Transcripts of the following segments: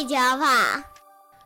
地球跑。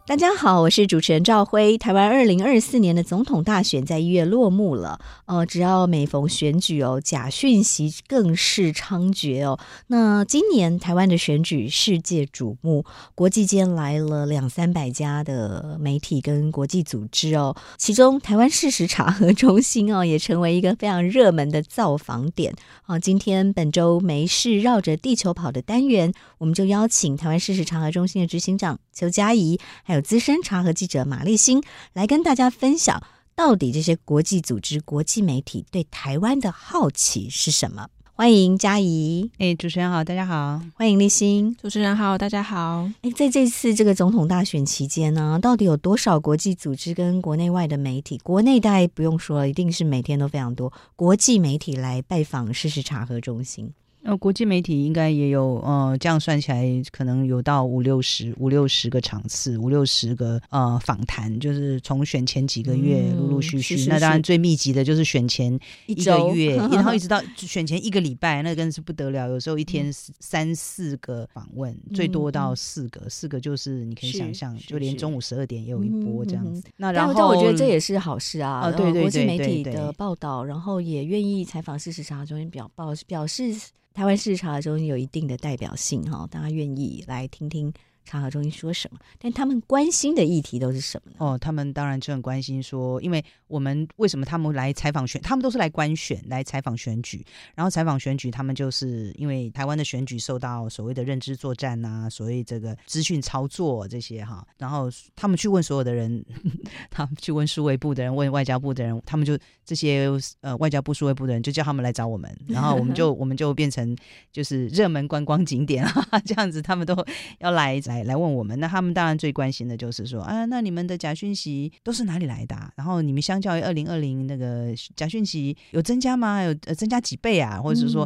大家好，我是主持人赵辉。台湾二零二四年的总统大选在一月落幕了。呃，只要每逢选举哦，假讯息更是猖獗哦。那今年台湾的选举世界瞩目，国际间来了两三百家的媒体跟国际组织哦。其中台湾事实查核中心哦，也成为一个非常热门的造访点。啊，今天本周没事绕着地球跑的单元，我们就邀请台湾事实查核中心的执行长邱佳怡，还有资深查核记者马立新来跟大家分享，到底这些国际组织、国际媒体对台湾的好奇是什么？欢迎嘉怡，哎，主持人好，大家好，欢迎立新，主持人好，大家好。哎，在这次这个总统大选期间呢，到底有多少国际组织跟国内外的媒体？国内大概不用说了，一定是每天都非常多。国际媒体来拜访事实查核中心。呃，国际媒体应该也有，呃，这样算起来可能有到五六十、五六十个场次，五六十个呃访谈，就是从选前几个月陆陆续续。嗯、是是是，那当然最密集的就是选前一个月，然后一直到选前一个礼拜，那更是不得了。有时候一天三四个访问，嗯、最多到四个，四个就是你可以想象，就连中午十二点也有一波这样子。那然后我觉得这也是好事啊，呃、对，对，对，对，对，对，国际媒体的报道，然后也愿意采访事实查核中心表报表示。台湾视察中有一定的代表性哈，大家愿意来听听查核中心说什么？但他们关心的议题都是什么呢？哦，他们当然就很关心说，因为我们为什么他们来采访选？他们都是来观选、来采访选举。然后采访选举，他们就是因为台湾的选举受到所谓的认知作战啊，所谓这个资讯操作这些哈。然后他们去问所有的人，他们去问数位部的人，问外交部的人，他们就这些呃外交部、数位部的人就叫他们来找我们，然后我们就 我们就变成就是热门观光景点啊，这样子，他们都要来来来问我们。那他们当然最关心的就是说啊，那你们的假讯息都是哪里来的啊？然后你们相较于二零二零那个假讯息有增加吗？有呃增加几倍啊？或者是说，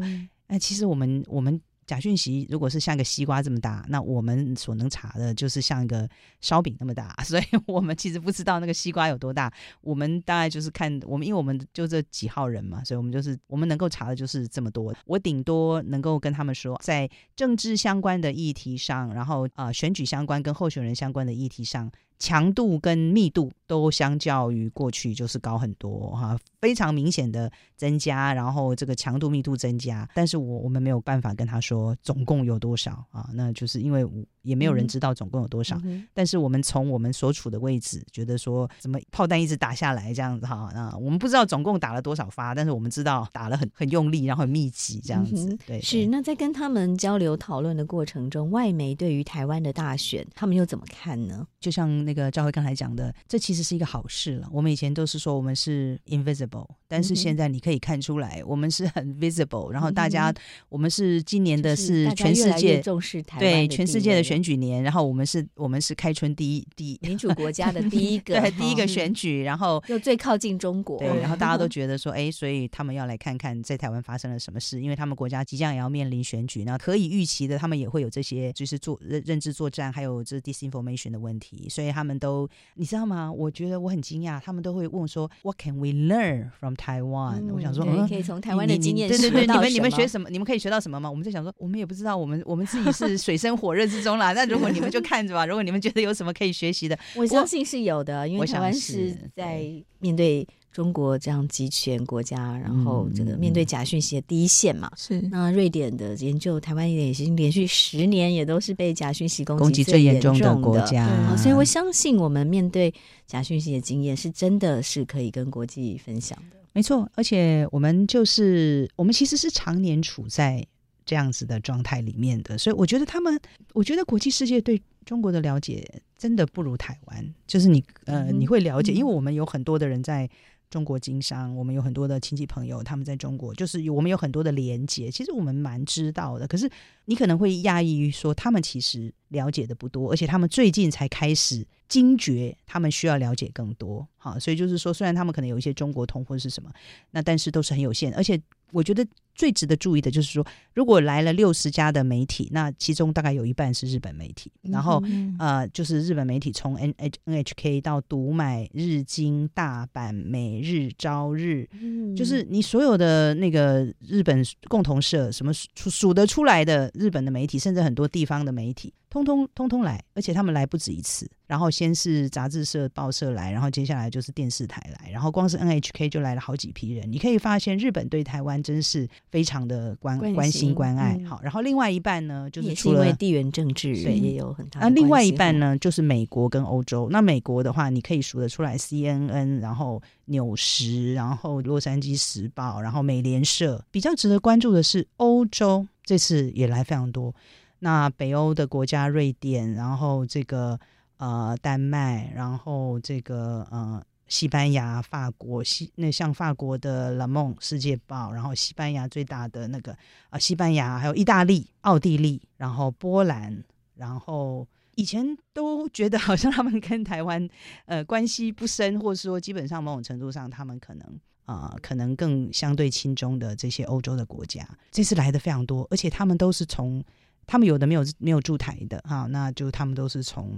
哎、嗯，其实我们我们。假讯息如果是像一个西瓜这么大，那我们所能查的就是像一个烧饼那么大，所以我们其实不知道那个西瓜有多大。我们大概就是看我们，因为我们就这几号人嘛，所以我们就是我们能够查的就是这么多。我顶多能够跟他们说，在政治相关的议题上，然后啊、呃、选举相关跟候选人相关的议题上。强度跟密度都相较于过去就是高很多哈，非常明显的增加，然后这个强度密度增加，但是我我们没有办法跟他说总共有多少啊，那就是因为也没有人知道总共有多少，但是我们从我们所处的位置觉得说，怎么炮弹一直打下来这样子哈，那我们不知道总共打了多少发，但是我们知道打了很很用力，然后很密集这样子，对，是。那在跟他们交流讨论的过程中，外媒对于台湾的大选，他们又怎么看呢？就像。那个赵辉刚才讲的，这其实是一个好事了。我们以前都是说我们是 invisible，但是现在你可以看出来，我们是很 visible。然后大家，我们是今年的是全世界重视台对全世界的选举年。然后我们是我们是开春第一第一民主国家的第一个 对第一个选举，然后又最靠近中国。对，然后大家都 觉得说，哎，所以他们要来看看在台湾发生了什么事，因为他们国家即将也要面临选举，那可以预期的，他们也会有这些就是做认认知作战，还有这 disinformation 的问题，所以他们都。你知道吗？我觉得我很惊讶，他们都会问说：“What can we learn from Taiwan？” 嗯、我想说，可以从台湾的经验，对对对，你们你们学什么？你们可以学到什么吗？我们在想说，我们也不知道，我们我们自己是水深火热之中啦。那如果你们就看着吧，如果你们觉得有什么可以学习的，我相信是有的，因为台湾是在面对。中国这样集权国家，然后这个面对假讯息的第一线嘛，是、嗯、那瑞典的研究，台湾也已经连续十年也都是被假讯息攻击最严重的国家，所以我相信我们面对假讯息的经验是真的是可以跟国际分享的。没错，而且我们就是我们其实是常年处在这样子的状态里面的，所以我觉得他们，我觉得国际世界对中国的了解真的不如台湾，就是你呃你会了解，因为我们有很多的人在。中国经商，我们有很多的亲戚朋友，他们在中国，就是我们有很多的连接。其实我们蛮知道的，可是你可能会讶异于说，他们其实了解的不多，而且他们最近才开始惊觉，他们需要了解更多。好，所以就是说，虽然他们可能有一些中国通或者是什么，那但是都是很有限，而且。我觉得最值得注意的就是说，如果来了六十家的媒体，那其中大概有一半是日本媒体，然后呃，就是日本媒体从 N H N H K 到读买、日经、大阪、每日、朝日，就是你所有的那个日本共同社，什么数数得出来的日本的媒体，甚至很多地方的媒体。通通通通来，而且他们来不止一次。然后先是杂志社、报社来，然后接下来就是电视台来，然后光是 NHK 就来了好几批人。你可以发现，日本对台湾真是非常的关关，关心关爱。嗯、好，然后另外一半呢，就是除了地缘政治对也有很大。那另外一半呢，就是美国跟欧洲。那美国的话，你可以数得出来，CNN，然后纽时，然后洛杉矶时报，然后美联社。比较值得关注的是欧洲，这次也来非常多。那北欧的国家，瑞典，然后这个呃丹麦，然后这个呃西班牙、法国，西那像法国的《Le Monde》世界报，然后西班牙最大的那个啊、西班牙，还有意大利、奥地利，然后波兰，然后以前都觉得好像他们跟台湾呃关系不深，或者说基本上某种程度上他们可能啊、呃、可能更相对亲中的这些欧洲的国家，这次来的非常多，而且他们都是从。他们有的没有没有驻台的哈，那就他们都是从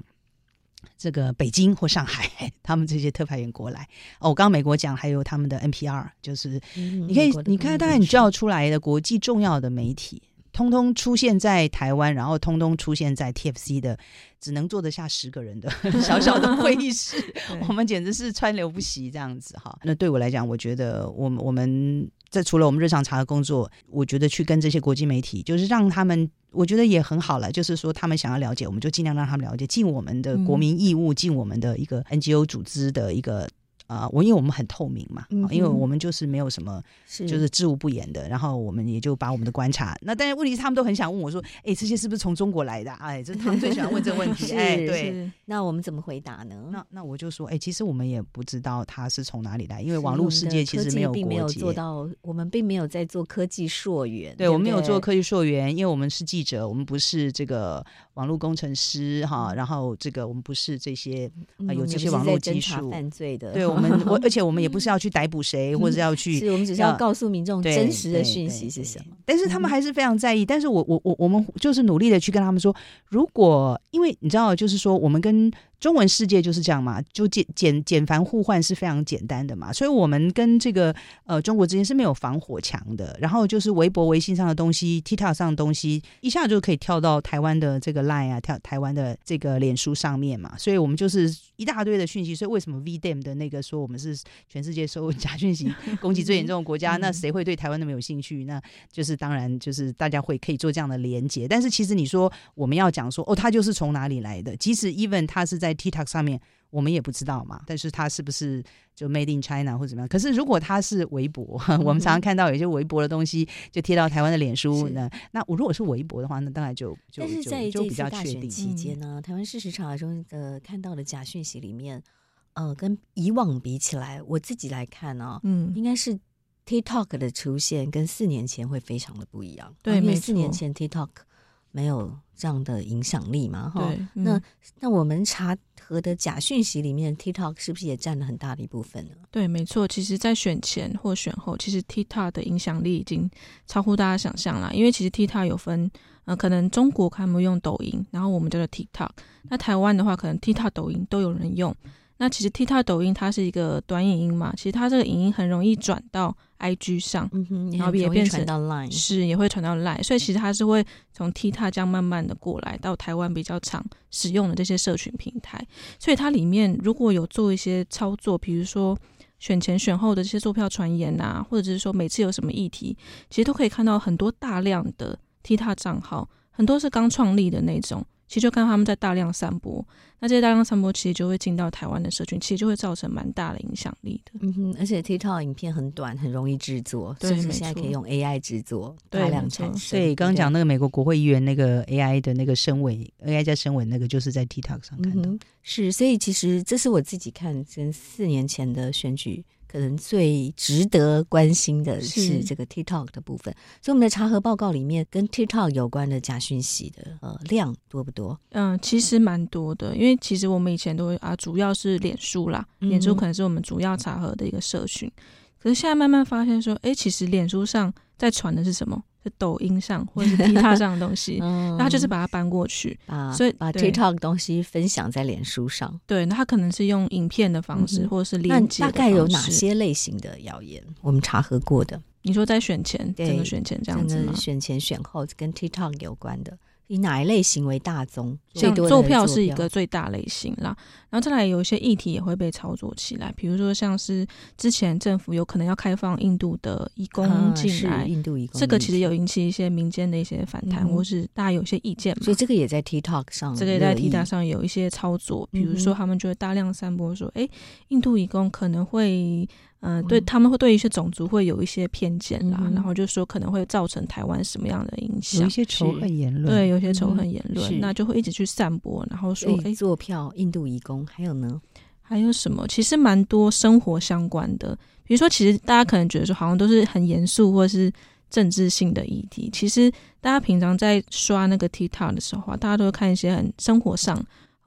这个北京或上海，他们这些特派员过来。哦，我刚刚美国讲还有他们的 NPR，就是你可以你看，大概你知道出来的国际重要的媒体，通通出现在台湾，然后通通出现在 TFC 的只能坐得下十个人的 小小的会议室，我们简直是川流不息这样子哈。那对我来讲，我觉得我们我们。这除了我们日常查的工作，我觉得去跟这些国际媒体，就是让他们，我觉得也很好了。就是说，他们想要了解，我们就尽量让他们了解，尽我们的国民义务，尽我们的一个 NGO 组织的一个。啊，我、呃、因为我们很透明嘛，嗯、因为我们就是没有什么，就是知无不言的。然后我们也就把我们的观察，那但是问题是他们都很想问我说，哎，这些是不是从中国来的？哎，这他们最喜欢问这个问题。哎，对，那我们怎么回答呢？那那我就说，哎，其实我们也不知道他是从哪里来，因为网络世界其实没有国界，并没有做到，我们并没有在做科技溯源。对，对，对，我们没有做科技溯源，因为我们是记者，我们不是这个网络工程师哈。然后这个我们不是这些、呃、有这些网络技术犯罪的。对我们，我而且我们。也不是要去逮捕谁，或者要去，是我们只是要告诉民众真实的讯息是什么。但是他们还是非常在意。但是我我我我们就是努力的去跟他们说，如果因为你知道，就是说我们跟。中文世界就是这样嘛，就简简简繁互换是非常简单的嘛，所以我们跟这个呃中国之间是没有防火墙的。然后就是微博、微信上的东西、TikTok 上的东西，一下就可以跳到台湾的这个 Line 啊，跳台湾的这个脸书上面嘛。所以我们就是一大堆的讯息。所以为什么 VDM 的那个说我们是全世界受假讯息攻击最严重的国家？那谁会对台湾那么有兴趣？那就是当然就是大家会可以做这样的连接。但是其实你说我们要讲说哦，他就是从哪里来的？即使 even 他是在在 TikTok 上面，我们也不知道嘛。但是它是不是就 Made in China 或者怎么样？可是如果它是微博，嗯、我们常常看到有些微博的东西就贴到台湾的脸书呢。那我如果是微博的话，那当然就就但是在就比较确定。期间呢，嗯、台湾事实查核中的看到的假讯息里面，呃，跟以往比起来，我自己来看呢、哦，嗯，应该是 TikTok 的出现跟四年前会非常的不一样。对，因为四年前 TikTok。没有这样的影响力嘛？哈，嗯、那那我们查核的假讯息里面，TikTok 是不是也占了很大的一部分呢？对，没错。其实，在选前或选后，其实 TikTok 的影响力已经超乎大家想象了。因为其实 TikTok 有分，呃，可能中国他们用抖音，然后我们叫做 TikTok。那台湾的话，可能 TikTok、抖音都有人用。那其实 TikTok 抖音它是一个短影音嘛，其实它这个影音很容易转到 IG 上，嗯哼，然后也变成传到 Line，是也会传到 Line，所以其实它是会从 TikTok 这样慢慢的过来到台湾比较常使用的这些社群平台，所以它里面如果有做一些操作，比如说选前选后的这些作票传言啊，或者是说每次有什么议题，其实都可以看到很多大量的 TikTok 账号，很多是刚创立的那种。其实就看他们在大量散播，那这些大量散播其实就会进到台湾的社群，其实就会造成蛮大的影响力的。嗯哼，而且 TikTok 影片很短，很容易制作，对，甚至现在可以用 AI 制作，大量产生。对，刚刚讲那个美国国会议员那个 AI 的那个声尾，AI 加声尾那个就是在 TikTok 上看到。是，所以其实这是我自己看跟四年前的选举可能最值得关心的是是这个 TikTok 的部分。所以我们的查核报告里面跟 TikTok 有关的假讯息的呃量多不多？嗯，其实蛮多的，因为其实我们以前都会啊，主要是脸书啦，嗯脸书可能是我们主要查核的一个社群。可是现在慢慢发现说，哎，其实脸书上在传的是什么？是抖音上或者是 TikTok 上的东西，嗯那他就是把它搬过去，把所以把 TikTok 东西分享在脸书上。对，那他可能是用影片的方式，嗯或者是那连接。大概有哪？些类型的谣言？我们查核过的，你说在选前，对整个选前这样子吗？选前选后跟 TikTok 有关的，以哪一类型为大宗？最像做票是一个最大类型啦，然后再来有一些议题也会被操作起来，比如说像是之前政府有可能要开放印度的移工啊进来，是印度移工，这个其实有引起一些民间的一些反弹，嗯或是大家有一些意见嘛。所以这个也在 TikTok 上，这个也在 TikTok 上有一些操作，比如说他们就会大量散播说，哎、印度移工可能会，嗯、呃，对他们会对一些种族会有一些偏见啦，嗯然后就说可能会造成台湾什么样的影响，有一些仇恨言论，对，有一些仇恨言论，嗯那就会一直去散播，然后说，坐票印度移工，还有呢？还有什么？其实蛮多生活相关的，比如说，其实大家可能觉得说，好像都是很严肃或是政治性的议题。其实大家平常在刷那个 TikTok 的时候啊，大家都会看一些很生活上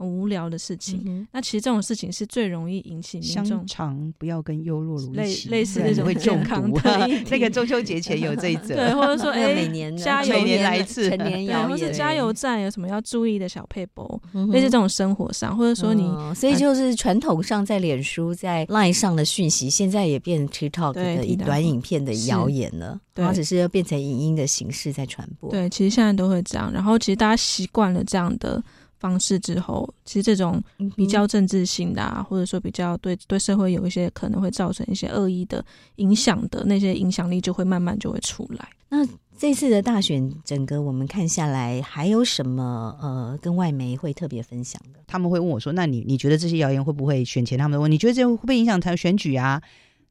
很无聊的事情。嗯那其实这种事情是最容易引起民众常不要跟优酪乳一起，类类似不然这种会中健康毒的 那个中秋节前有这一则，对，或者说，哎，每年呢加油每年来一次成年对，谣言，或是加油站有什么要注意的小配博，嗯哼类似这种生活上，或者说你嗯所以就是传统上在脸书、在 Line 上的讯息，现在也变 TikTok 的一短影片的谣言了，对只是要变成影音的形式在传播。，对，其实现在都会这样。然后其实大家习惯了这样的方式之后，其实这种比较政治性的啊，或者说比较对对社会有一些可能会造成一些恶意的影响的那些影响力，就会慢慢就会出来。那这次的大选，整个我们看下来，还有什么呃跟外媒会特别分享的？他们会问我说：“那你你觉得这些谣言会不会选前他们问你觉得这会不会影响台选举啊？”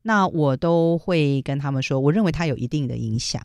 那我都会跟他们说，我认为它有一定的影响，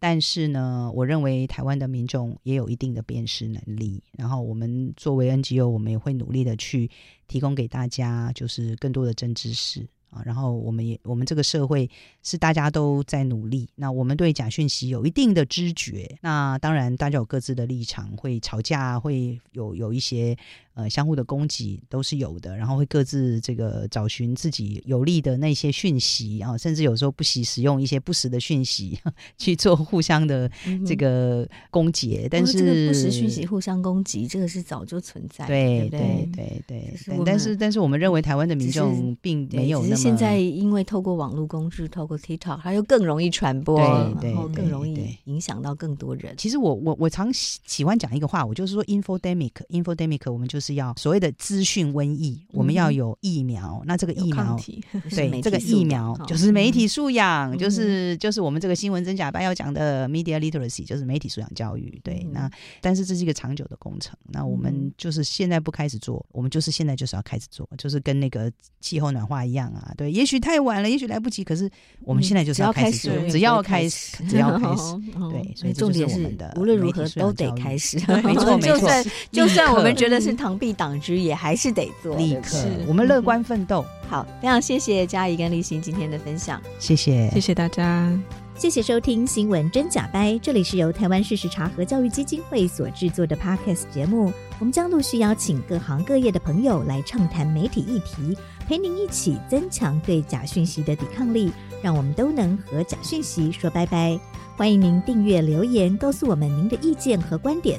但是呢，我认为台湾的民众也有一定的辨识能力。然后我们作为 NGO，我们也会努力的去提供给大家，就是更多的真知识啊。然后我们也我们这个社会是大家都在努力，那我们对假讯息有一定的知觉。那当然，大家有各自的立场，会吵架，会有有一些。呃，相互的攻击都是有的，然后会各自这个找寻自己有利的那些讯息啊，甚至有时候不惜使用一些不实的讯息 去做互相的这个攻击。但是、哦这个不实讯息互相攻击，这个是早就存在的，对对对对但是但是我们认为台湾的民众并没有现在因为透过网络工具，透过 TikTok，它又更容易传播，对对然后更容易影响到更多人。其实我我我常喜喜欢讲一个话，我就是说 infodemic，infodemic，我们就是要所谓的资讯瘟疫，我们要有疫苗。那这个疫苗，对这个疫苗就是媒体素养，嗯、就是就是我们这个新闻真假班要讲的 media literacy，就是媒体素养教育。对，嗯、那但是这是一个长久的工程。那我们就是现在不开始做，我们就是现在就是要开始做，就是跟那个气候暖化一样啊。对，也许太晚了，也许来不及，可是我们现在就是要开始做，只要开始，只要开始。对，所以重点是无论如何都得开始。没错，没错。就算就算我们觉得是螳臂挡车，也还是得做。立刻，我们乐观奋斗。好，非常谢谢嘉怡跟立新今天的分享，谢谢，谢谢大家，谢谢收听新闻真假掰，这里是由台湾事实查核教育基金会所制作的 Podcast 节目，我们将陆续邀请各行各业的朋友来畅谈媒体议题，陪您一起增强对假讯息的抵抗力，让我们都能和假讯息说拜拜。欢迎您订阅留言，告诉我们您的意见和观点。